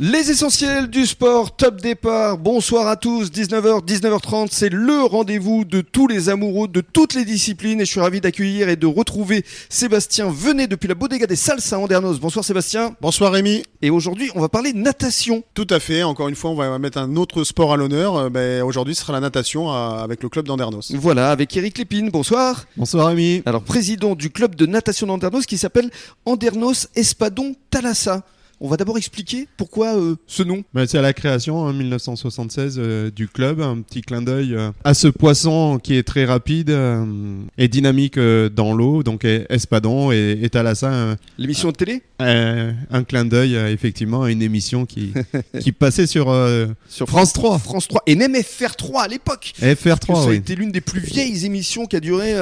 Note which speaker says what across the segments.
Speaker 1: Les essentiels du sport, top départ. Bonsoir à tous. 19h, 19h30, c'est le rendez-vous de tous les amoureux de toutes les disciplines. Et je suis ravi d'accueillir et de retrouver Sébastien Venez depuis la bodega des Salles à Andernos. Bonsoir Sébastien.
Speaker 2: Bonsoir Rémi.
Speaker 1: Et aujourd'hui, on va parler natation.
Speaker 2: Tout à fait. Encore une fois, on va mettre un autre sport à l'honneur. Euh, ben, aujourd'hui, ce sera la natation euh, avec le club d'Andernos.
Speaker 1: Voilà, avec Eric Lépine. Bonsoir.
Speaker 3: Bonsoir Rémi.
Speaker 1: Alors, président du club de natation d'Andernos qui s'appelle Andernos Espadon Thalassa. On va d'abord expliquer pourquoi euh, ce nom.
Speaker 3: Bah, c'est à la création en 1976 euh, du club, un petit clin d'œil euh, à ce poisson qui est très rapide et dynamique dans l'eau, donc Espadon et, et Thalassa.
Speaker 1: L'émission de télé?
Speaker 3: Un clin d'œil effectivement à une émission qui, qui passait sur, sur France 3.
Speaker 1: France 3 et même FR3 à l'époque.
Speaker 3: FR3,
Speaker 1: Ça
Speaker 3: a
Speaker 1: été l'une des plus vieilles émissions qui a duré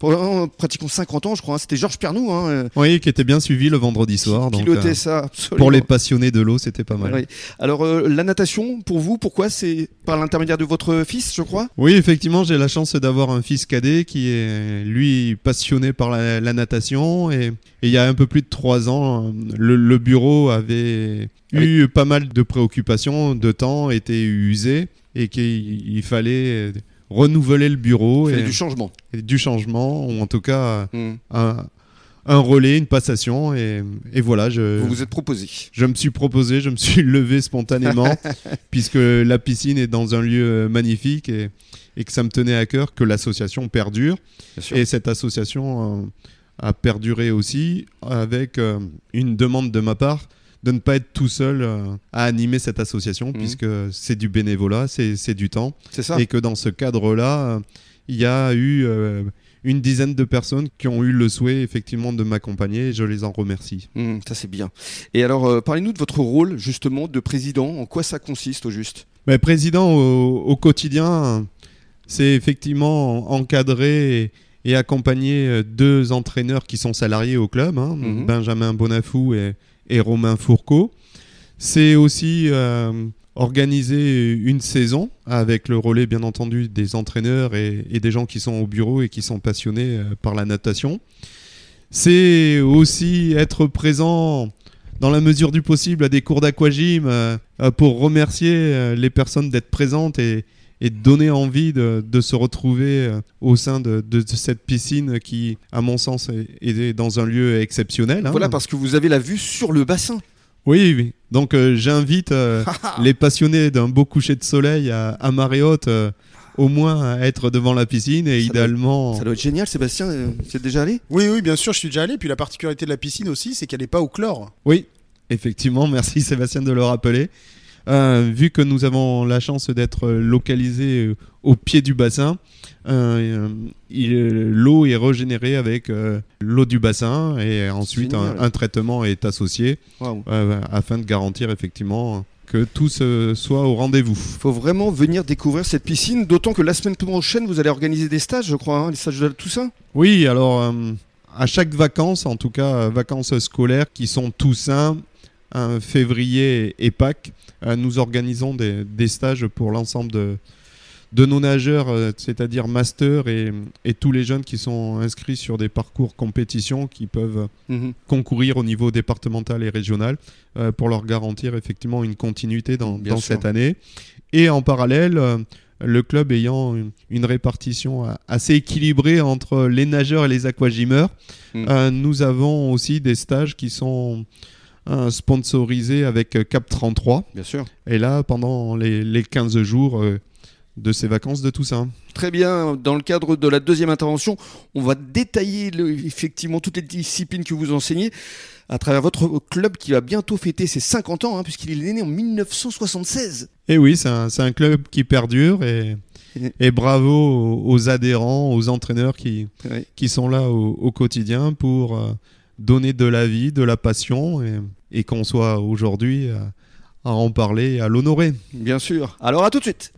Speaker 1: pendant pratiquement 50 ans, je crois. Hein. C'était Georges Pernou. Hein.
Speaker 3: Oui, qui était bien suivi le vendredi soir.
Speaker 1: Qui pilotait ça, absolument.
Speaker 3: Pour les passionnés de l'eau, c'était pas mal.
Speaker 1: Alors, euh, la natation, pour vous, pourquoi? C'est par l'intermédiaire de votre fils, je crois?
Speaker 3: Oui, effectivement, j'ai la chance d'avoir un fils cadet qui est, lui, passionné par la, natation. Et, il y a un peu plus de trois ans, le, bureau avait eu pas mal de préoccupations, de temps était usé et qu'il fallait renouveler le bureau.
Speaker 1: et du changement.
Speaker 3: du changement, ou en tout cas hmm. un, un relais, une passation, et, voilà. Je,
Speaker 1: vous vous êtes proposé.
Speaker 3: Je me suis proposé, je me suis levé spontanément, puisque la piscine est dans un lieu euh, magnifique et, et que ça me tenait à cœur que l'association perdure. Et cette association euh, a perduré aussi avec euh, une demande de ma part de ne pas être tout seul à animer cette association, mmh. puisque c'est du bénévolat, c'est du temps.
Speaker 1: C'est ça.
Speaker 3: Et que dans ce cadre-là, il y a eu une dizaine de personnes qui ont eu le souhait effectivement de m'accompagner et je les en remercie.
Speaker 1: Mmh, ça c'est bien. Et alors euh, parlez-nous de votre rôle justement de président, en quoi ça consiste au juste?
Speaker 3: Mais Président au, quotidien, c'est effectivement encadrer et, accompagner euh, deux entraîneurs qui sont salariés au club, hein, mmh. Benjamin Bonafou et, et Romain Fourcault. C'est aussi euh, organiser une saison avec le relais bien entendu des entraîneurs et, des gens qui sont au bureau et qui sont passionnés euh, par la natation. C'est aussi être présent dans la mesure du possible à des cours d'aquagym euh, euh, pour remercier les personnes d'être présentes et, donner envie de, se retrouver au sein de, cette piscine qui, à mon sens, est, dans un lieu exceptionnel.
Speaker 1: Hein. Voilà, parce que vous avez la vue sur le bassin.
Speaker 3: Oui, oui. Donc euh, j'invite euh, les passionnés d'un beau coucher de soleil à, à marée haute euh, au moins à être devant la piscine et idéalement.
Speaker 1: ça doit être génial, Sébastien. Tu es déjà allé?
Speaker 2: Oui, oui, bien sûr, je suis déjà allé. Puis la particularité de la piscine aussi, c'est qu'elle n'est pas au chlore.
Speaker 3: Oui, effectivement. Merci Sébastien de le rappeler. Vu que nous avons la chance d'être localisés au pied du bassin, euh, l'eau est régénérée avec euh, l'eau du bassin et ensuite un, traitement est associé euh, afin de garantir effectivement que tout soit au rendez-vous. Il
Speaker 1: faut vraiment venir découvrir cette piscine, d'autant que la semaine prochaine, vous allez organiser des stages, je crois, hein, des stages de tout ça?
Speaker 3: Oui, alors à chaque vacances, en tout cas vacances scolaires qui sont Toussaint, février et Pâques, nous organisons des stages pour l'ensemble de, de nos nageurs, euh, c'est-à-dire master et, tous les jeunes qui sont inscrits sur des parcours compétition qui peuvent mhm. concourir au niveau départemental et régional euh, pour leur garantir effectivement une continuité dans, cette année. Et en parallèle, euh, le club ayant une, répartition assez équilibrée entre les nageurs et les aquagymeurs, mhm. nous avons aussi des stages qui sont sponsorisés avec Cap 33.
Speaker 1: Bien sûr.
Speaker 3: Et là, pendant les, les 15 jours, de ces vacances de Toussaint.
Speaker 1: Très bien, dans le cadre de la deuxième intervention, on va détailler effectivement toutes les disciplines que vous enseignez à travers votre club qui va bientôt fêter ses 50 ans, hein, puisqu'il est né en 1976.
Speaker 3: Et oui, c'est un, club qui perdure et, et bravo aux, adhérents, aux entraîneurs qui, qui sont là au, quotidien pour euh, donner de la vie, de la passion et, et qu'on soit aujourd'hui à en parler à l'honorer.
Speaker 1: Bien sûr. Alors à tout de suite.